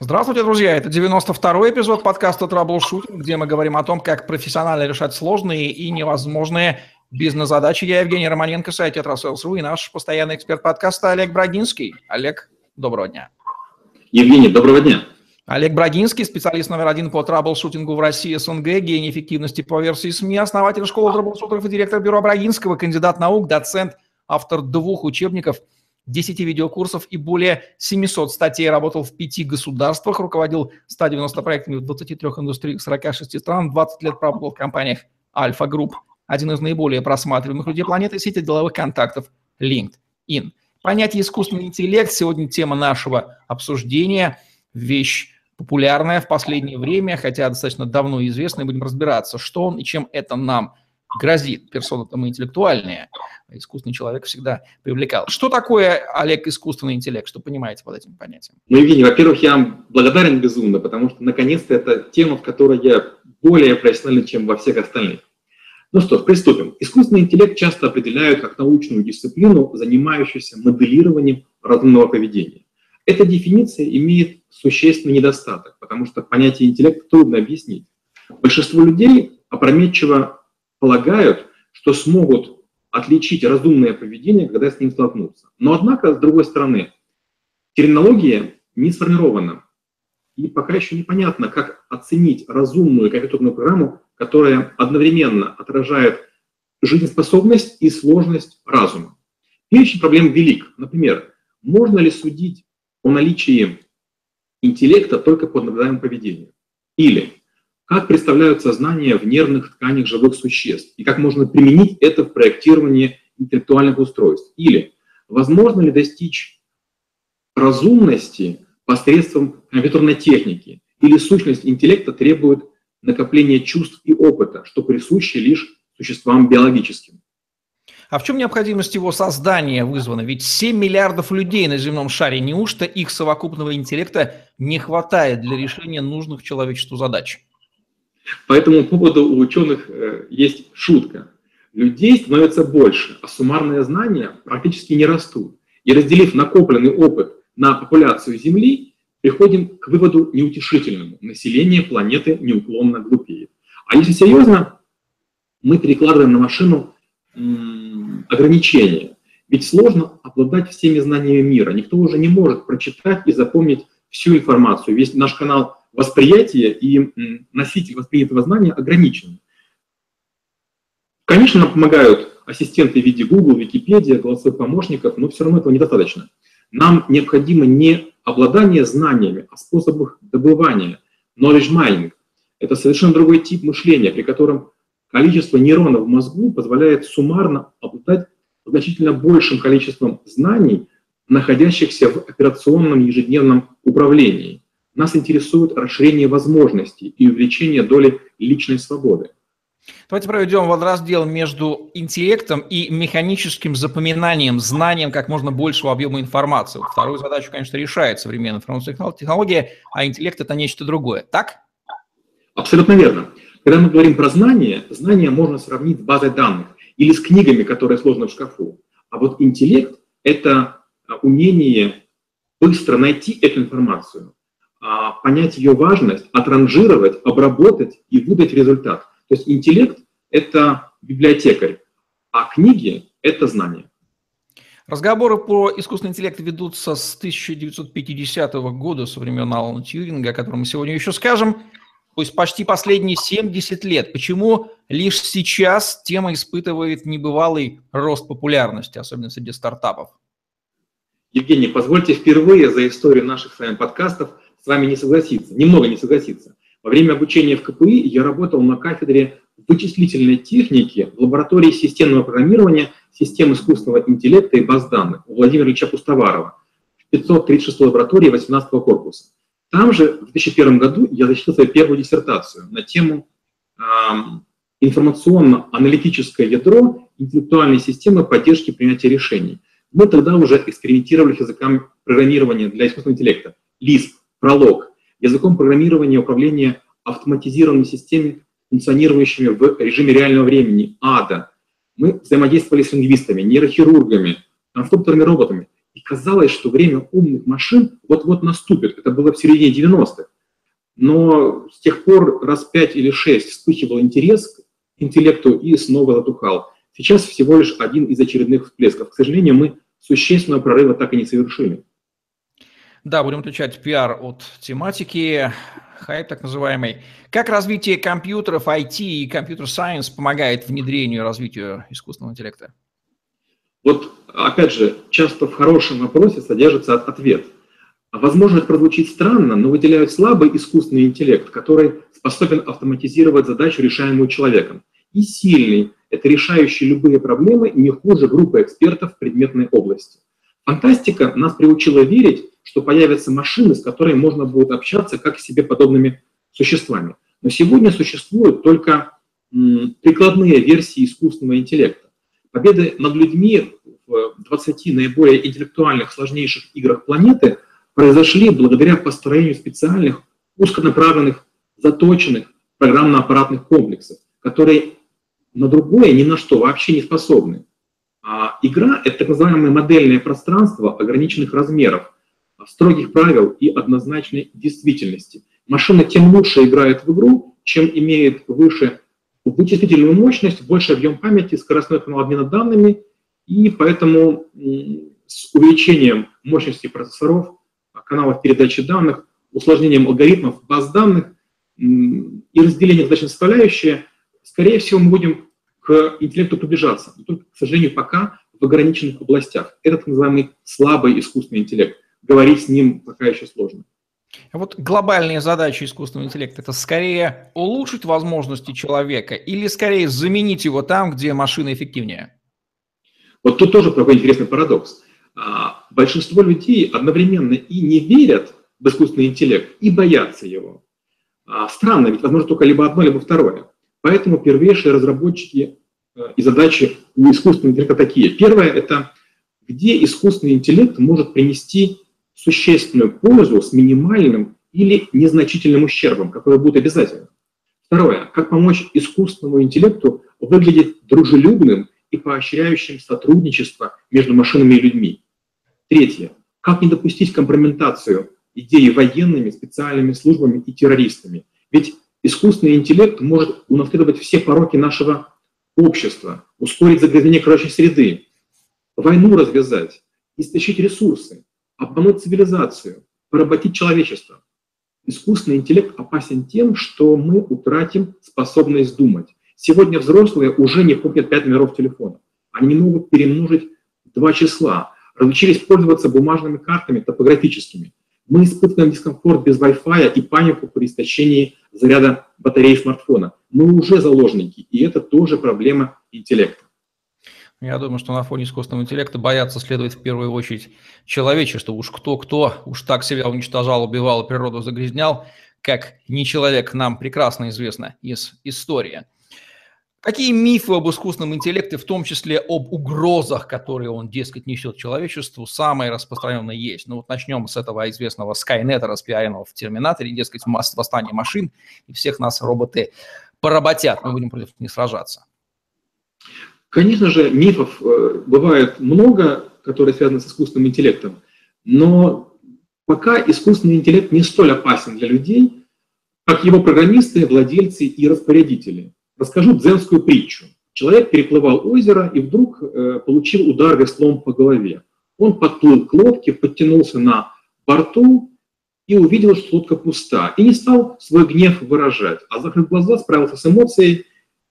Здравствуйте, друзья! Это 92-й эпизод подкаста «Траблшутинг», где мы говорим о том, как профессионально решать сложные и невозможные бизнес-задачи. Я Евгений Романенко, сайт «Tetrasales.ru» и наш постоянный эксперт подкаста Олег Брагинский. Олег, доброго дня. Евгений, доброго дня. Олег Брагинский, специалист номер один по траблшутингу в России СНГ, гений эффективности по версии СМИ, основатель школы траблшутеров и директор бюро Брагинского, кандидат наук, доцент, автор двух учебников – 10 видеокурсов и более 700 статей, работал в пяти государствах, руководил 190 проектами в 23 индустриях 46 стран, 20 лет поработал в компаниях Альфа Групп, один из наиболее просматриваемых людей планеты, сети деловых контактов LinkedIn. Понятие искусственный интеллект сегодня тема нашего обсуждения, вещь популярная в последнее время, хотя достаточно давно известная, будем разбираться, что он и чем это нам грозит. Персона-то мы интеллектуальные, искусственный человек всегда привлекал. Что такое, Олег, искусственный интеллект? Что понимаете под этим понятием? Ну, Евгений, во-первых, я вам благодарен безумно, потому что, наконец-то, это тема, в которой я более профессиональный, чем во всех остальных. Ну что ж, приступим. Искусственный интеллект часто определяют как научную дисциплину, занимающуюся моделированием разумного поведения. Эта дефиниция имеет существенный недостаток, потому что понятие интеллект трудно объяснить. Большинство людей опрометчиво полагают, что смогут отличить разумное поведение, когда с ним столкнутся. Но однако, с другой стороны, терминология не сформирована. И пока еще непонятно, как оценить разумную компьютерную программу, которая одновременно отражает жизнеспособность и сложность разума. Перечень проблем велик. Например, можно ли судить о наличии интеллекта только по наблюдаемому поведению? Или как представляются знания в нервных тканях живых существ и как можно применить это в проектировании интеллектуальных устройств. Или возможно ли достичь разумности посредством компьютерной техники, или сущность интеллекта требует накопления чувств и опыта, что присуще лишь существам биологическим. А в чем необходимость его создания вызвана? Ведь 7 миллиардов людей на земном шаре, неужто их совокупного интеллекта не хватает для решения нужных человечеству задач? По этому поводу у ученых э, есть шутка. Людей становится больше, а суммарные знания практически не растут. И разделив накопленный опыт на популяцию Земли, приходим к выводу неутешительному. Население планеты неуклонно глупеет. А если серьезно, мы перекладываем на машину ограничения. Ведь сложно обладать всеми знаниями мира. Никто уже не может прочитать и запомнить всю информацию. Весь наш канал восприятие и носитель воспринятого знания ограничены. Конечно, нам помогают ассистенты в виде Google, Википедия, голосовых помощников, но все равно этого недостаточно. Нам необходимо не обладание знаниями, а способах добывания, knowledge mining. Это совершенно другой тип мышления, при котором количество нейронов в мозгу позволяет суммарно обладать значительно большим количеством знаний, находящихся в операционном ежедневном управлении. Нас интересует расширение возможностей и увеличение доли личной свободы. Давайте проведем водораздел между интеллектом и механическим запоминанием, знанием как можно большего объема информации. Вот вторую задачу, конечно, решает современная информационная технология, а интеллект – это нечто другое. Так? Абсолютно верно. Когда мы говорим про знания, знания можно сравнить с базой данных или с книгами, которые сложны в шкафу. А вот интеллект – это умение быстро найти эту информацию, понять ее важность, отранжировать, обработать и выдать результат. То есть интеллект – это библиотекарь, а книги – это знания. Разговоры про искусственный интеллект ведутся с 1950 года, со времен Алана Тьюринга, о котором мы сегодня еще скажем, то есть почти последние 70 лет. Почему лишь сейчас тема испытывает небывалый рост популярности, особенно среди стартапов? Евгений, позвольте впервые за историю наших с вами подкастов с вами не согласиться, немного не согласиться. Во время обучения в КПИ я работал на кафедре вычислительной техники в лаборатории системного программирования систем искусственного интеллекта и баз данных у Владимира Ильича Пустоварова в 536 лаборатории 18 корпуса. Там же в 2001 году я защитил свою первую диссертацию на тему э, информационно-аналитическое ядро интеллектуальной системы поддержки принятия решений. Мы тогда уже экспериментировали с языками программирования для искусственного интеллекта, LISP, пролог, языком программирования управления автоматизированными системами, функционирующими в режиме реального времени, АДА. Мы взаимодействовали с лингвистами, нейрохирургами, конструкторами роботами И казалось, что время умных машин вот-вот наступит. Это было в середине 90-х. Но с тех пор раз пять или шесть вспыхивал интерес к интеллекту и снова затухал. Сейчас всего лишь один из очередных всплесков. К сожалению, мы существенного прорыва так и не совершили. Да, будем отличать пиар от тематики, хайп так называемый. Как развитие компьютеров, IT и компьютер-сайенс помогает внедрению и развитию искусственного интеллекта? Вот, опять же, часто в хорошем вопросе содержится ответ. Возможно, это прозвучит странно, но выделяют слабый искусственный интеллект, который способен автоматизировать задачу, решаемую человеком, и сильный, это решающий любые проблемы не хуже группы экспертов в предметной области. Фантастика нас приучила верить, что появятся машины, с которыми можно будет общаться как с себе подобными существами. Но сегодня существуют только прикладные версии искусственного интеллекта. Победы над людьми в 20 наиболее интеллектуальных, сложнейших играх планеты произошли благодаря построению специальных, узконаправленных, заточенных программно-аппаратных комплексов, которые на другое ни на что вообще не способны. А игра — это так называемое модельное пространство ограниченных размеров, строгих правил и однозначной действительности. Машина тем лучше играет в игру, чем имеет выше вычислительную мощность, больше объем памяти, скоростной канал обмена данными, и поэтому с увеличением мощности процессоров, каналов передачи данных, усложнением алгоритмов, баз данных и разделением задач на составляющие, скорее всего, мы будем к интеллекту приближаться. Но только, к сожалению, пока в ограниченных областях. Это так называемый слабый искусственный интеллект. Говорить с ним пока еще сложно. А вот глобальные задачи искусственного интеллекта – это скорее улучшить возможности человека или скорее заменить его там, где машина эффективнее? Вот тут тоже такой интересный парадокс. А, большинство людей одновременно и не верят в искусственный интеллект, и боятся его. А, странно, ведь возможно только либо одно, либо второе. Поэтому первейшие разработчики э, и задачи у искусственного интеллекта такие. Первое – это где искусственный интеллект может принести существенную пользу с минимальным или незначительным ущербом, который будет обязательно. Второе. Как помочь искусственному интеллекту выглядеть дружелюбным и поощряющим сотрудничество между машинами и людьми. Третье. Как не допустить компрометацию идеи военными, специальными службами и террористами. Ведь искусственный интеллект может унаследовать все пороки нашего общества, ускорить загрязнение окружающей среды, войну развязать, истощить ресурсы, обмануть цивилизацию, поработить человечество. Искусственный интеллект опасен тем, что мы утратим способность думать. Сегодня взрослые уже не помнят пять номеров телефона. Они не могут перемножить два числа. Разучились пользоваться бумажными картами топографическими. Мы испытываем дискомфорт без Wi-Fi и панику при истощении заряда батареи смартфона. Мы уже заложники, и это тоже проблема интеллекта. Я думаю, что на фоне искусственного интеллекта боятся следовать в первую очередь человечество. Уж кто-кто, уж так себя уничтожал, убивал, природу загрязнял, как не человек, нам прекрасно известно из истории. Какие мифы об искусственном интеллекте, в том числе об угрозах, которые он, дескать, несет человечеству, самые распространенные есть? Ну вот начнем с этого известного Скайнета, распиаренного в Терминаторе, дескать, восстание машин, и всех нас роботы поработят, мы будем против них сражаться. Конечно же, мифов э, бывает много, которые связаны с искусственным интеллектом, но пока искусственный интеллект не столь опасен для людей, как его программисты, владельцы и распорядители – Расскажу дзенскую притчу. Человек переплывал озеро и вдруг э, получил удар веслом по голове. Он подплыл к лодке, подтянулся на борту и увидел, что лодка пуста, и не стал свой гнев выражать, а закрыв глаза, справился с эмоцией,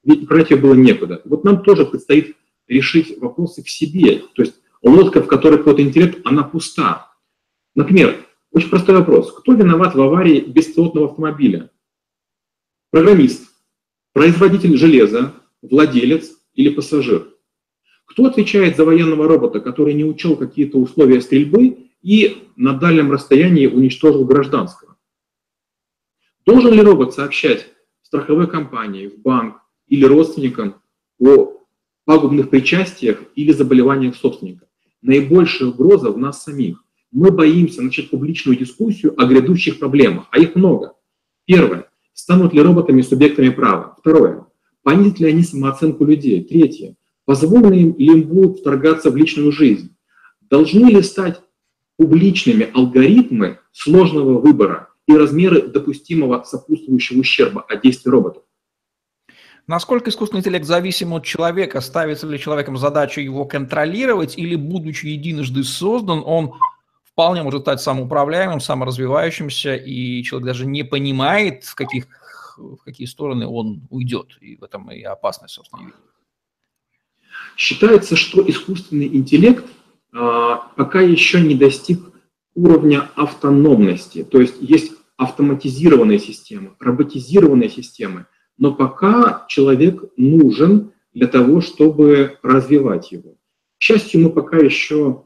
ведь ее было некуда. Вот нам тоже предстоит решить вопросы в себе. То есть лодка, в которой какой-то интеллект, она пуста. Например, очень простой вопрос. Кто виноват в аварии беспилотного автомобиля? Программист. Производитель железа, владелец или пассажир? Кто отвечает за военного робота, который не учел какие-то условия стрельбы и на дальнем расстоянии уничтожил гражданского? Должен ли робот сообщать страховой компании, в банк или родственникам о пагубных причастиях или заболеваниях собственника? Наибольшая угроза в нас самих. Мы боимся начать публичную дискуссию о грядущих проблемах, а их много. Первое. Станут ли роботами субъектами права? Второе. Понизят ли они самооценку людей? Третье. Позволено им ли им будет вторгаться в личную жизнь? Должны ли стать публичными алгоритмы сложного выбора и размеры допустимого сопутствующего ущерба от действий роботов? Насколько искусственный интеллект зависим от человека? Ставится ли человеком задача его контролировать или, будучи единожды создан, он вполне может стать самоуправляемым, саморазвивающимся, и человек даже не понимает, в, каких, в какие стороны он уйдет. И в этом и опасность, собственно, видит. Считается, что искусственный интеллект а, пока еще не достиг уровня автономности. То есть есть автоматизированные системы, роботизированные системы, но пока человек нужен для того, чтобы развивать его. К счастью, мы пока еще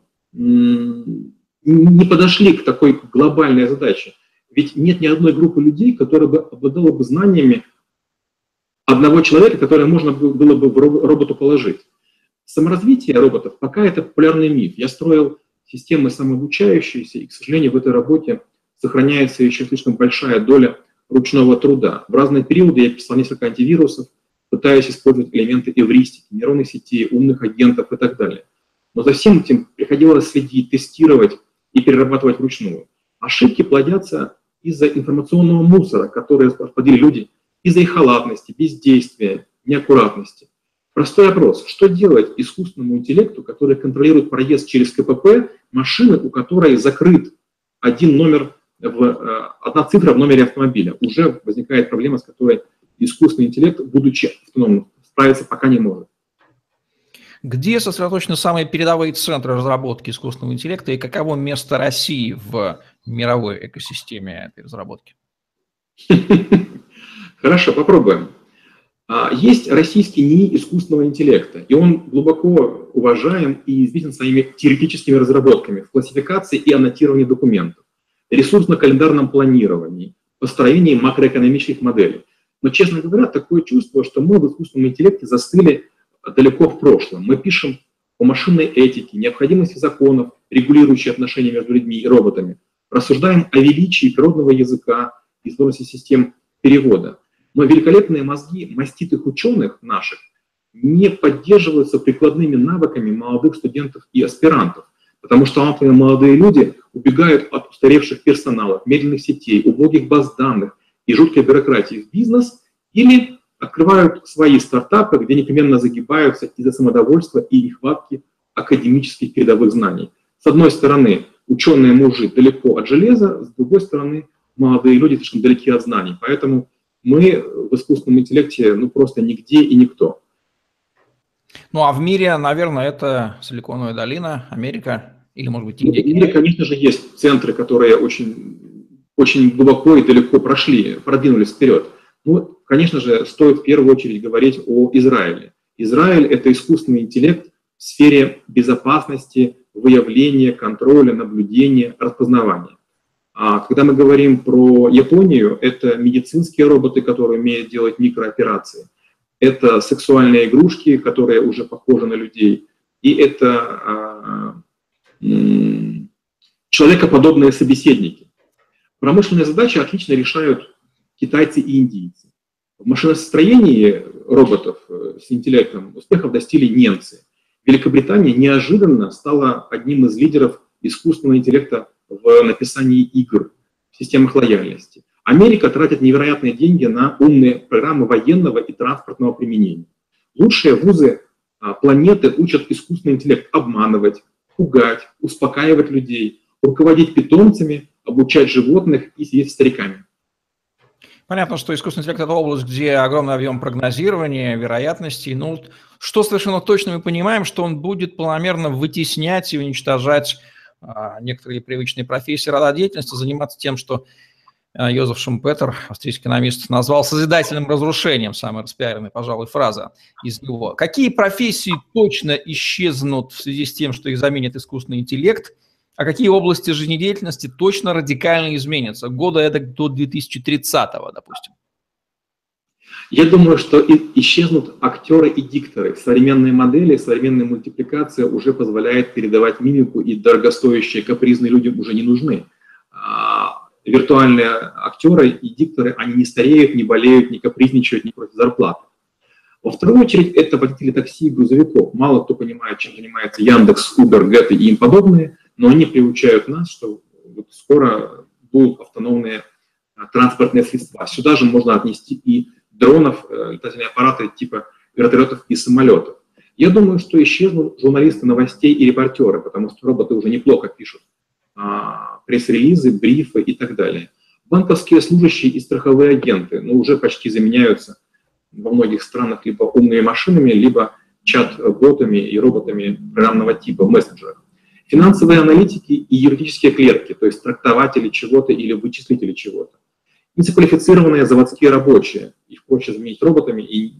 не подошли к такой глобальной задаче. Ведь нет ни одной группы людей, которая бы обладала бы знаниями одного человека, которое можно было бы роботу положить. Саморазвитие роботов пока это популярный миф. Я строил системы самообучающиеся, и, к сожалению, в этой работе сохраняется еще слишком большая доля ручного труда. В разные периоды я писал несколько антивирусов, пытаясь использовать элементы эвристики, нейронных сетей, умных агентов и так далее. Но за всем этим приходилось следить, тестировать и перерабатывать вручную. Ошибки плодятся из-за информационного мусора, который расплодили люди, из-за их халатности, бездействия, неаккуратности. Простой вопрос. Что делать искусственному интеллекту, который контролирует проезд через КПП машины, у которой закрыт один номер в, э, одна цифра в номере автомобиля. Уже возникает проблема, с которой искусственный интеллект, будучи автономным, справиться пока не может. Где сосредоточены самые передовые центры разработки искусственного интеллекта и каково место России в мировой экосистеме этой разработки? Хорошо, попробуем. А, есть российский НИИ искусственного интеллекта, и он глубоко уважаем и известен своими теоретическими разработками в классификации и аннотировании документов ресурсно-календарном планировании, построении макроэкономических моделей. Но, честно говоря, такое чувство, что мы в искусственном интеллекте застыли далеко в прошлом. Мы пишем о машинной этике, необходимости законов, регулирующих отношения между людьми и роботами. Рассуждаем о величии природного языка и сложности систем перевода. Но великолепные мозги маститых ученых наших не поддерживаются прикладными навыками молодых студентов и аспирантов. Потому что например, молодые люди убегают от устаревших персоналов, медленных сетей, убогих баз данных и жуткой бюрократии в бизнес или открывают свои стартапы, где непременно загибаются из-за самодовольства и нехватки академических передовых знаний. С одной стороны, ученые мужи далеко от железа, с другой стороны, молодые люди слишком далеки от знаний. Поэтому мы в искусственном интеллекте ну, просто нигде и никто. Ну а в мире, наверное, это Силиконовая долина, Америка. Или, может быть, Индия? Или, конечно же, есть центры, которые очень, очень глубоко и далеко прошли, продвинулись вперед. Ну, конечно же, стоит в первую очередь говорить о Израиле. Израиль – это искусственный интеллект в сфере безопасности, выявления, контроля, наблюдения, распознавания. А когда мы говорим про Японию, это медицинские роботы, которые умеют делать микрооперации. Это сексуальные игрушки, которые уже похожи на людей. И это а, человекоподобные собеседники. Промышленные задачи отлично решают китайцы и индийцы. В машиностроении роботов э, с интеллектом успехов достигли немцы. Великобритания неожиданно стала одним из лидеров искусственного интеллекта в написании игр в системах лояльности. Америка тратит невероятные деньги на умные программы военного и транспортного применения. Лучшие вузы а, планеты учат искусственный интеллект обманывать, пугать, успокаивать людей, руководить питомцами, обучать животных и сидеть стариками. Понятно, что искусственный интеллект – это область, где огромный объем прогнозирования, вероятностей. Ну, что совершенно точно мы понимаем, что он будет планомерно вытеснять и уничтожать а, некоторые привычные профессии рода деятельности, заниматься тем, что а, Йозеф Шумпетер, австрийский экономист, назвал созидательным разрушением, самая распиаренная, пожалуй, фраза из него. Какие профессии точно исчезнут в связи с тем, что их заменит искусственный интеллект, а какие области жизнедеятельности точно радикально изменятся? Года это до 2030-го, допустим. Я думаю, что исчезнут актеры и дикторы. Современные модели, современная мультипликация уже позволяет передавать мимику, и дорогостоящие капризные люди уже не нужны а, виртуальные актеры и дикторы, они не стареют, не болеют, не капризничают, не против зарплаты. Во вторую очередь, это водители такси и грузовиков. Мало кто понимает, чем занимается Яндекс, Uber, Get и им подобные, но они приучают нас, что вот скоро будут автономные а, транспортные средства. Сюда же можно отнести и дронов, э, летательные аппараты типа вертолетов и самолетов. Я думаю, что исчезнут журналисты новостей и репортеры, потому что роботы уже неплохо пишут а, пресс-релизы, брифы и так далее. Банковские служащие и страховые агенты ну, уже почти заменяются во многих странах либо умными машинами, либо чат-ботами и роботами программного типа в мессенджерах. Финансовые аналитики и юридические клетки, то есть трактователи чего-то или вычислители чего-то. Низкоквалифицированные заводские рабочие, их проще заменить роботами и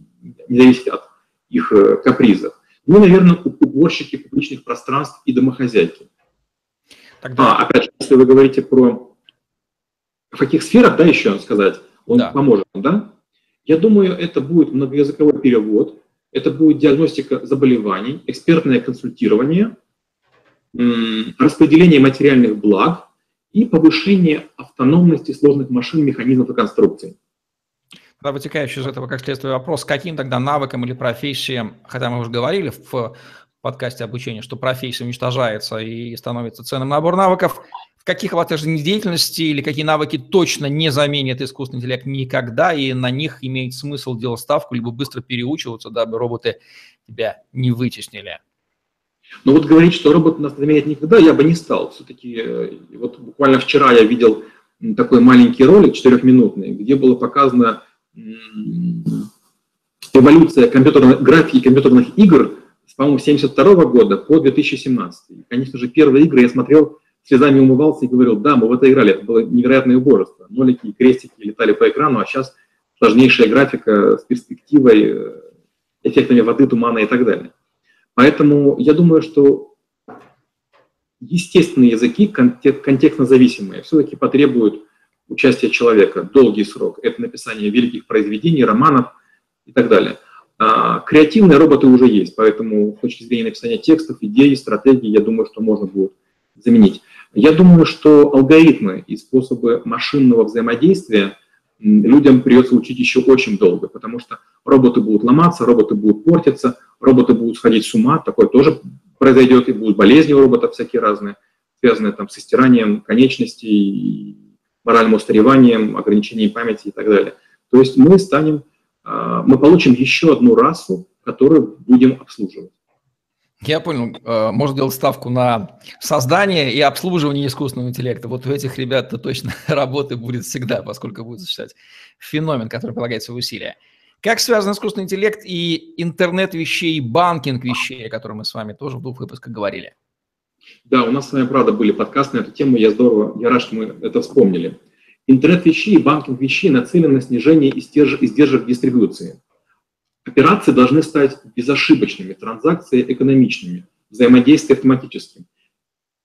не зависеть от их э, капризов. Ну, наверное, уборщики публичных пространств и домохозяйки. Тогда... А, опять же, если вы говорите про в каких сферах, да, еще сказать, он да. поможет, да? Я думаю, это будет многоязыковой перевод, это будет диагностика заболеваний, экспертное консультирование, распределение материальных благ и повышение автономности сложных машин, механизмов и конструкций. Тогда вытекающий из этого как следствие вопрос, каким тогда навыкам или профессиям, хотя мы уже говорили в подкасте обучения, что профессия уничтожается и становится ценным набор навыков, каких латежных деятельности или какие навыки точно не заменят искусственный интеллект никогда, и на них имеет смысл делать ставку, либо быстро переучиваться, дабы роботы тебя не вытеснили. Ну вот говорить, что робот нас заменит никогда, я бы не стал. Все-таки э, вот буквально вчера я видел такой маленький ролик, четырехминутный, где было показано эволюция компьютерной графики компьютерных игр с, по-моему, 72 года по 2017. И, конечно же, первые игры я смотрел слезами умывался и говорил, да, мы в это играли, это было невероятное убожество. Нолики и крестики летали по экрану, а сейчас сложнейшая графика с перспективой, э, эффектами воды, тумана и так далее. Поэтому я думаю, что естественные языки, контекстно зависимые, все-таки потребуют участия человека, долгий срок. Это написание великих произведений, романов и так далее. А, креативные роботы уже есть, поэтому с точки зрения написания текстов, идей, стратегий, я думаю, что можно будет заменить. Я думаю, что алгоритмы и способы машинного взаимодействия людям придется учить еще очень долго, потому что роботы будут ломаться, роботы будут портиться, роботы будут сходить с ума, такое тоже произойдет, и будут болезни у роботов всякие разные, связанные там с истиранием конечностей, моральным устареванием, ограничением памяти и так далее. То есть мы станем, а, мы получим еще одну расу, которую будем обслуживать. Я понял. Э, можно делать ставку на создание и обслуживание искусственного интеллекта. Вот у этих ребят-то точно работы будет всегда, поскольку будет существовать феномен, который полагает свои усилия. Как связан искусственный интеллект и интернет вещей, банкинг вещей, о котором мы с вами тоже в двух выпусках говорили? Да, у нас с вами, правда, были подкасты на эту тему. Я здорово, я рад, что мы это вспомнили. Интернет вещей и банкинг вещей нацелен на снижение издержек дистрибуции. Операции должны стать безошибочными, транзакции экономичными, взаимодействие автоматическим.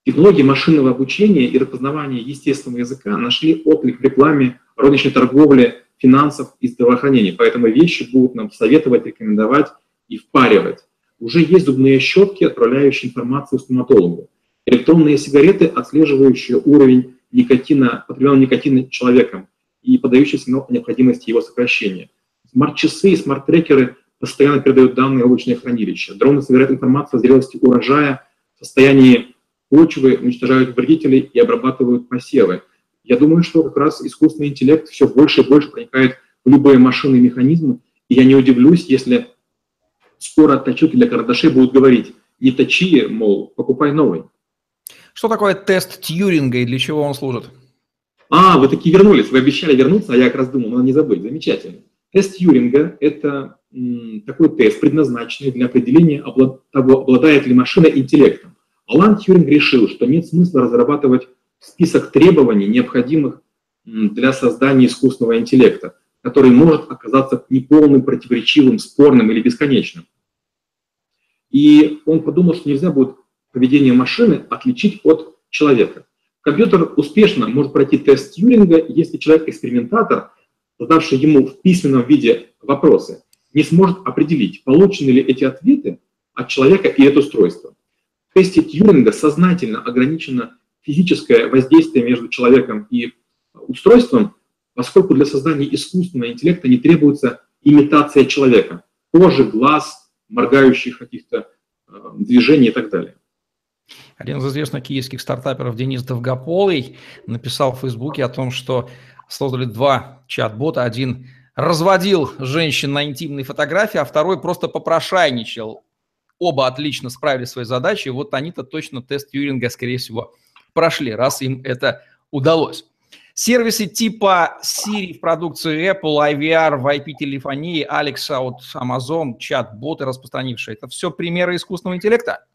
Технологии машинного обучения и распознавания естественного языка нашли отклик в рекламе, розничной торговле, финансов и здравоохранения. Поэтому вещи будут нам советовать, рекомендовать и впаривать. Уже есть зубные щетки, отправляющие информацию стоматологу. Электронные сигареты, отслеживающие уровень никотина, потребленного никотина человеком и подающие сигнал о необходимости его сокращения – Смарт-часы и смарт-трекеры постоянно передают данные в облачное хранилище. Дроны собирают информацию о зрелости урожая, состоянии почвы, уничтожают вредителей и обрабатывают посевы. Я думаю, что как раз искусственный интеллект все больше и больше проникает в любые машины и механизмы, и я не удивлюсь, если скоро точилки для карандашей будут говорить, не точи, мол, покупай новый. Что такое тест Тьюринга и для чего он служит? А, вы такие вернулись, вы обещали вернуться, а я как раз думал, надо не забыть, замечательно. Тест Тьюринга – это такой тест, предназначенный для определения того, обладает ли машина интеллектом. Алан Тьюринг решил, что нет смысла разрабатывать список требований, необходимых для создания искусственного интеллекта, который может оказаться неполным, противоречивым, спорным или бесконечным. И он подумал, что нельзя будет поведение машины отличить от человека. Компьютер успешно может пройти тест Тьюринга, если человек-экспериментатор – задавший ему в письменном виде вопросы, не сможет определить, получены ли эти ответы от человека и это устройство. В тесте Тьюринга сознательно ограничено физическое воздействие между человеком и устройством, поскольку для создания искусственного интеллекта не требуется имитация человека. кожи, глаз, моргающих каких-то э, движений и так далее. Один из известных киевских стартаперов Денис Довгополый написал в Фейсбуке о том, что создали два чат-бота. Один разводил женщин на интимные фотографии, а второй просто попрошайничал. Оба отлично справили свои задачи. Вот они-то точно тест Юринга, скорее всего, прошли, раз им это удалось. Сервисы типа Siri в продукции Apple, IVR в IP-телефонии, Alexa от Amazon, чат-боты распространившие. Это все примеры искусственного интеллекта?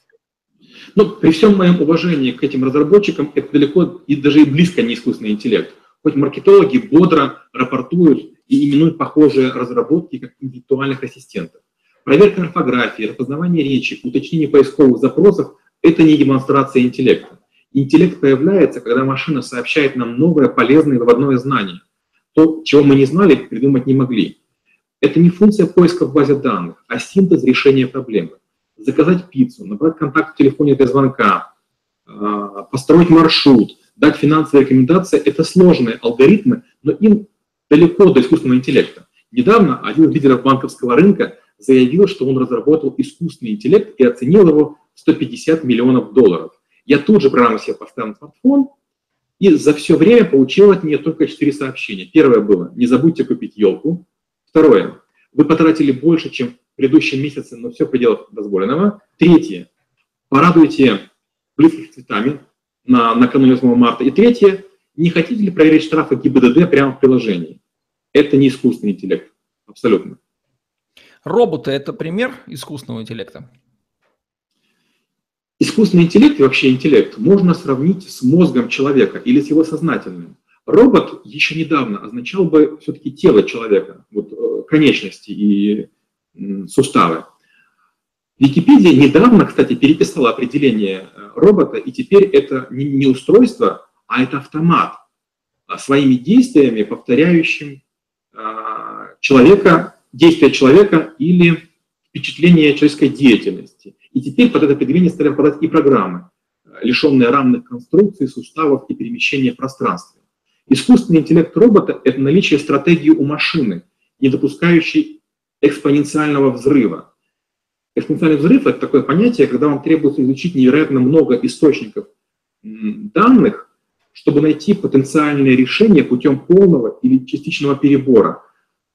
Ну, при всем моем уважении к этим разработчикам, это далеко и даже и близко не искусственный интеллект. Хоть маркетологи бодро рапортуют и именуют похожие разработки как интеллектуальных ассистентов. Проверка орфографии, распознавание речи, уточнение поисковых запросов – это не демонстрация интеллекта. Интеллект появляется, когда машина сообщает нам новое, полезное выводное знание. То, чего мы не знали, придумать не могли. Это не функция поиска в базе данных, а синтез решения проблемы. Заказать пиццу, набрать контакт в телефоне для звонка, а, построить маршрут, дать финансовые рекомендации – это сложные алгоритмы, но им далеко до искусственного интеллекта. Недавно один из лидеров банковского рынка заявил, что он разработал искусственный интеллект и оценил его в 150 миллионов долларов. Я тут же программу себе поставил на смартфон, и за все время получил от нее только четыре сообщения. Первое было «Не забудьте купить елку». Второе «Вы потратили больше, чем в предыдущем месяце, но все в пределах дозволенного». Третье «Порадуйте близких цветами на, накануне 8 марта». И третье «Не хотите ли проверить штрафы ГИБДД прямо в приложении?» Это не искусственный интеллект, абсолютно. Роботы – это пример искусственного интеллекта? Искусственный интеллект и вообще интеллект можно сравнить с мозгом человека или с его сознательным. Робот еще недавно означал бы все-таки тело человека, вот, э, конечности и суставы. Википедия недавно, кстати, переписала определение э, робота, и теперь это не устройство, а это автомат, а своими действиями повторяющим а, человека, действия человека или впечатление человеческой деятельности. И теперь под это определение стали попадать и программы, лишенные равных конструкций, суставов и перемещения в пространстве. Искусственный интеллект робота – это наличие стратегии у машины, не допускающей экспоненциального взрыва. Экспоненциальный взрыв – это такое понятие, когда вам требуется изучить невероятно много источников данных, чтобы найти потенциальное решение путем полного или частичного перебора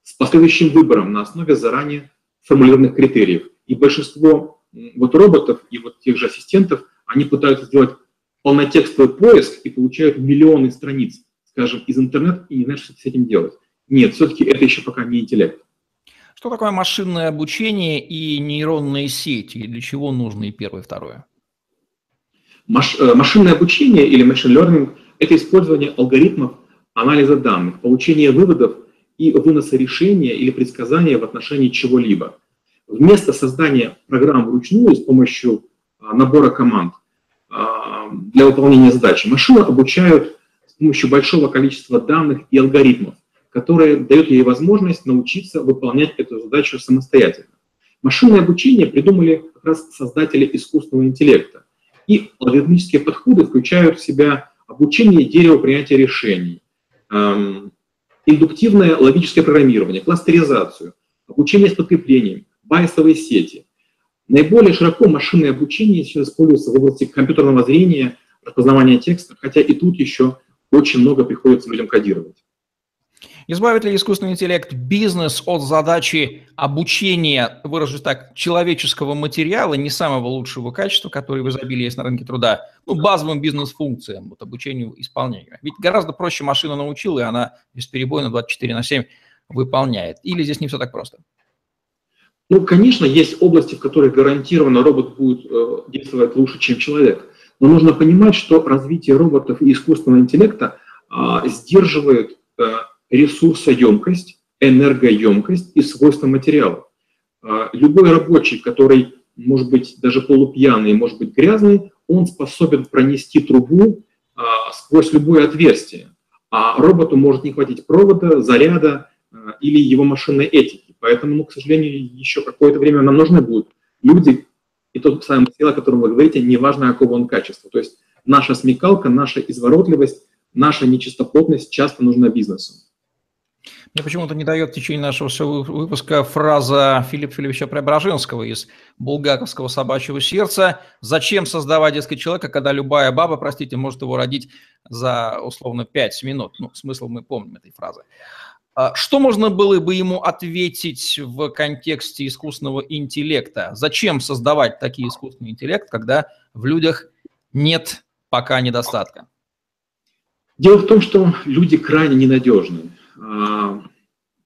с последующим выбором на основе заранее сформулированных критериев. И большинство вот роботов и вот тех же ассистентов, они пытаются сделать полнотекстовый поиск и получают миллионы страниц, скажем, из интернета и не знают, что с этим делать. Нет, все-таки это еще пока не интеллект. Что такое машинное обучение и нейронные сети? И для чего нужно и первое, и второе? Маш, э, машинное обучение или machine learning – это использование алгоритмов анализа данных, получение выводов и выноса решения или предсказания в отношении чего-либо. Вместо создания программ вручную с помощью а, набора команд а, для выполнения задачи, машину обучают с помощью большого количества данных и алгоритмов, которые дают ей возможность научиться выполнять эту задачу самостоятельно. Машинное обучение придумали как раз создатели искусственного интеллекта. И алгоритмические подходы включают в себя обучение дерева принятия решений, эм, индуктивное логическое программирование, кластеризацию, обучение с подкреплением, байсовые сети. Наиболее широко машинное обучение сейчас используется в области компьютерного зрения, распознавания текста, хотя и тут еще очень много приходится людям кодировать. Избавит ли искусственный интеллект бизнес от задачи обучения, выражусь так, человеческого материала, не самого лучшего качества, который в изобилии есть на рынке труда, ну, базовым бизнес-функциям, вот, обучению исполнению? Ведь гораздо проще машина научила, и она бесперебойно 24 на 7 выполняет. Или здесь не все так просто? Ну, конечно, есть области, в которых гарантированно робот будет э, действовать лучше, чем человек. Но нужно понимать, что развитие роботов и искусственного интеллекта э, сдерживает ресурсоемкость, энергоемкость и свойства материала. Э, любой рабочий, который может быть даже полупьяный, может быть грязный, он способен пронести трубу э, сквозь любое отверстие. А роботу может не хватить провода, заряда э, или его машинной этики. Поэтому, ну, к сожалению, еще какое-то время нам нужны будут люди, и тот самый материал, о котором вы говорите, неважно, какого он качества. То есть наша смекалка, наша изворотливость, наша нечистоплотность часто нужна бизнесу. Мне почему-то не дает в течение нашего выпуска фраза Филиппа Филипповича Преображенского из «Булгаковского собачьего сердца». Зачем создавать детский человека, когда любая баба, простите, может его родить за, условно, 5 минут? Ну, смысл мы помним этой фразы. А что можно было бы ему ответить в контексте искусственного интеллекта? Зачем создавать такие искусственный интеллект, когда в людях нет пока недостатка? Дело в том, что люди крайне ненадежны. А,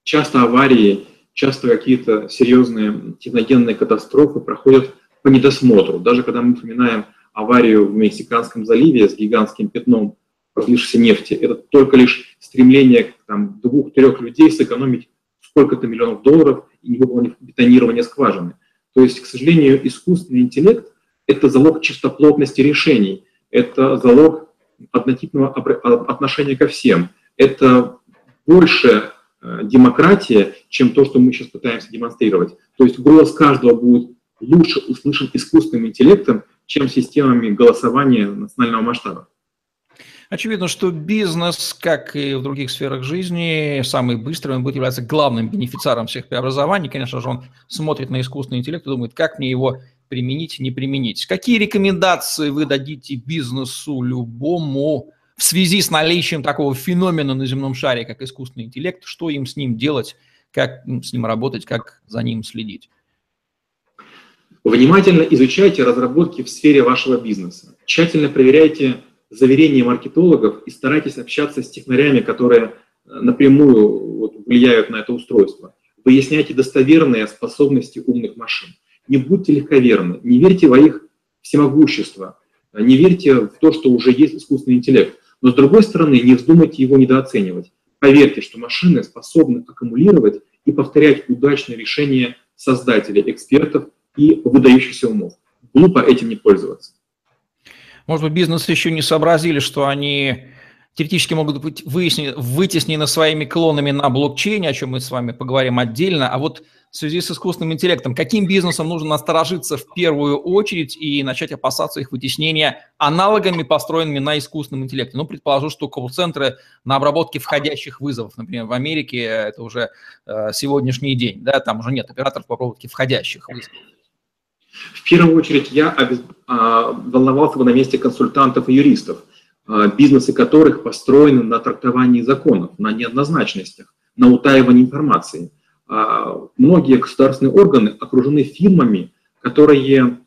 часто аварии, часто какие-то серьезные техногенные катастрофы проходят по недосмотру. Даже когда мы вспоминаем аварию в Мексиканском заливе с гигантским пятном разлившейся нефти, это только лишь стремление двух-трех людей сэкономить сколько-то миллионов долларов и не выполнив бетонирование скважины. То есть, к сожалению, искусственный интеллект – это залог чистоплотности решений, это залог однотипного отношения ко всем. Это больше э, демократия, чем то, что мы сейчас пытаемся демонстрировать. То есть голос каждого будет лучше услышан искусственным интеллектом, чем системами голосования национального масштаба. Очевидно, что бизнес, как и в других сферах жизни, самый быстрый, он будет являться главным бенефициаром всех преобразований. Конечно же, он смотрит на искусственный интеллект и думает, как мне его применить, не применить. Какие рекомендации вы дадите бизнесу любому в связи с наличием такого феномена на земном шаре, как искусственный интеллект, что им с ним делать, как с ним работать, как за ним следить? Внимательно изучайте разработки в сфере вашего бизнеса. Тщательно проверяйте заверения маркетологов и старайтесь общаться с технарями, которые э, напрямую вот, влияют на это устройство. Выясняйте достоверные способности умных машин. Не будьте легковерны, не верьте в их всемогущество, не верьте в то, что уже есть искусственный интеллект. Но с другой стороны, не вздумайте его недооценивать. Поверьте, что машины способны аккумулировать и повторять удачные решения создателей, экспертов и выдающихся умов. Глупо этим не пользоваться. Может быть, бизнес еще не сообразили, что они теоретически могут быть выяснены, вытеснены своими клонами на блокчейне, о чем мы с вами поговорим отдельно. А вот в связи с искусственным интеллектом, каким бизнесом нужно насторожиться в первую очередь и начать опасаться их вытеснения аналогами, построенными на искусственном интеллекте? Ну, предположу, что колл-центры на обработке входящих вызовов, например, в Америке это уже э, сегодняшний день, да, там уже нет операторов по обработке входящих вызовов. В первую очередь я а, волновался бы на месте консультантов и юристов, бизнесы которых построены на трактовании законов, на неоднозначностях, на утаивании информации. А, многие государственные органы окружены фирмами, которые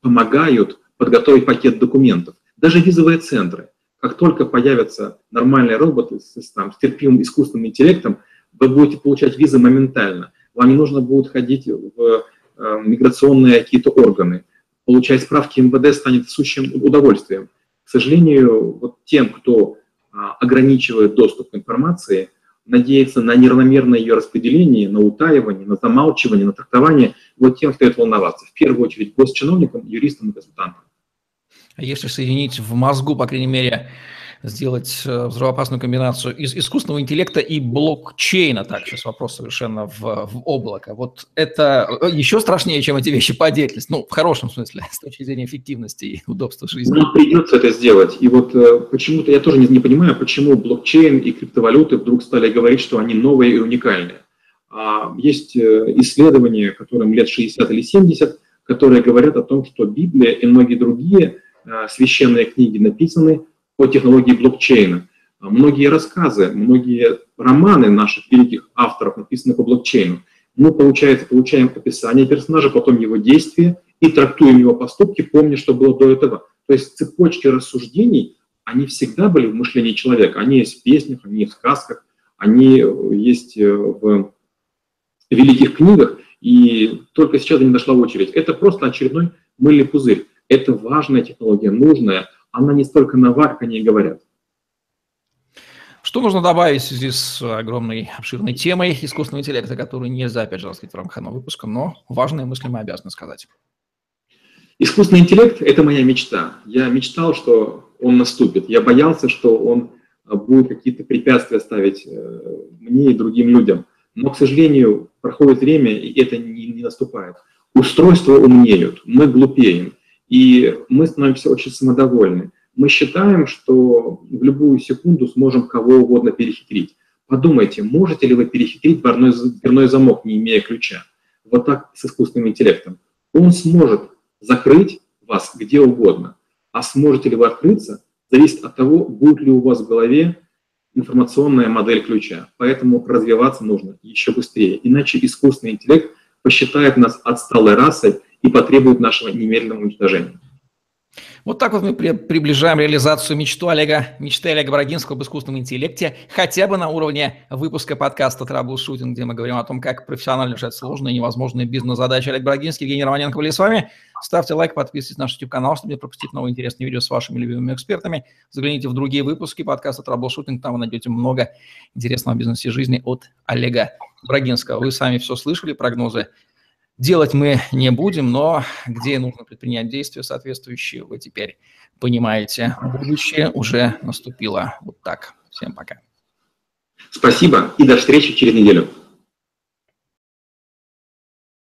помогают подготовить пакет документов. Даже визовые центры. Как только появятся нормальные роботы с, там, с терпимым искусственным интеллектом, вы будете получать визы моментально. Вам не нужно будет ходить в Э, миграционные какие-то органы. Получать справки МВД станет сущим удовольствием. К сожалению, вот тем, кто а, ограничивает доступ к информации, надеется на неравномерное ее распределение, на утаивание, на замалчивание, на трактование, вот тем стоит волноваться. В первую очередь госчиновникам, юристам и консультантам. А если соединить в мозгу, по крайней мере, сделать э, взрывоопасную комбинацию из искусственного интеллекта и блокчейна. Так, сейчас вопрос совершенно в, в облако. Вот это э, еще страшнее, чем эти вещи по деятельности. Ну, в хорошем смысле, с точки зрения эффективности и удобства жизни. Нам придется это сделать. И вот э, почему-то я тоже не, не понимаю, почему блокчейн и криптовалюты вдруг стали говорить, что они новые и уникальные. А, есть исследования, которым лет 60 или 70, которые говорят о том, что Библия и многие другие священные книги написаны по технологии блокчейна. А многие рассказы, многие романы наших великих авторов написаны по блокчейну. Мы, получается, получаем описание персонажа, потом его действия и трактуем его поступки, помня, что было до этого. То есть цепочки рассуждений, они всегда были в мышлении человека. Они есть в песнях, они в сказках, они есть э, в великих книгах, и только сейчас до них дошла очередь. Это просто очередной мыльный пузырь. Это важная технология, нужная, она не столько нова, как они и говорят. Что нужно добавить в связи с огромной обширной темой искусственного интеллекта, которую нельзя, опять же, раскрыть в рамках одного выпуска, но важные мысли мы обязаны сказать. Искусственный интеллект – это моя мечта. Я мечтал, что он наступит. Я боялся, что он будет какие-то препятствия ставить э, мне и другим людям. Но, к сожалению, проходит время, и это не, не наступает. Устройства умнеют, мы глупеем. И мы становимся очень самодовольны. Мы считаем, что в любую секунду сможем кого угодно перехитрить. Подумайте, можете ли вы перехитрить дверной, дверной замок, не имея ключа? Вот так с искусственным интеллектом. Он сможет закрыть вас где угодно. А сможете ли вы открыться, зависит от того, будет ли у вас в голове информационная модель ключа. Поэтому развиваться нужно еще быстрее. Иначе искусственный интеллект посчитает нас отсталой расой и потребует нашего немедленного уничтожения. Вот так вот мы приближаем реализацию мечту Олега, мечты Олега Брагинского об искусственном интеллекте, хотя бы на уровне выпуска подкаста «Траблшутинг», где мы говорим о том, как профессионально решать сложные и невозможные бизнес-задачи. Олег Брагинский, Евгений Романенко были с вами. Ставьте лайк, подписывайтесь на наш YouTube-канал, чтобы не пропустить новые интересные видео с вашими любимыми экспертами. Загляните в другие выпуски подкаста «Траблшутинг», там вы найдете много интересного бизнеса и жизни от Олега Брагинского. Вы сами все слышали, прогнозы Делать мы не будем, но где нужно предпринять действия соответствующие, вы теперь понимаете. Будущее уже наступило. Вот так. Всем пока. Спасибо и до встречи через неделю.